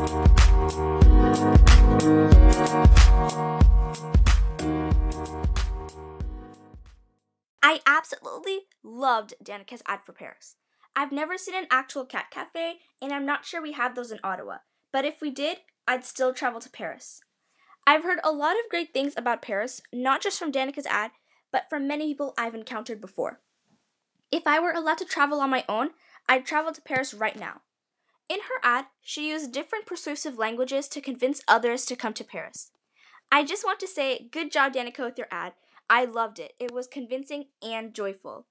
I absolutely loved Danica's ad for Paris. I've never seen an actual cat cafe, and I'm not sure we have those in Ottawa, but if we did, I'd still travel to Paris. I've heard a lot of great things about Paris, not just from Danica's ad, but from many people I've encountered before. If I were allowed to travel on my own, I'd travel to Paris right now. In her ad, she used different persuasive languages to convince others to come to Paris. I just want to say, good job, Danica, with your ad. I loved it. It was convincing and joyful.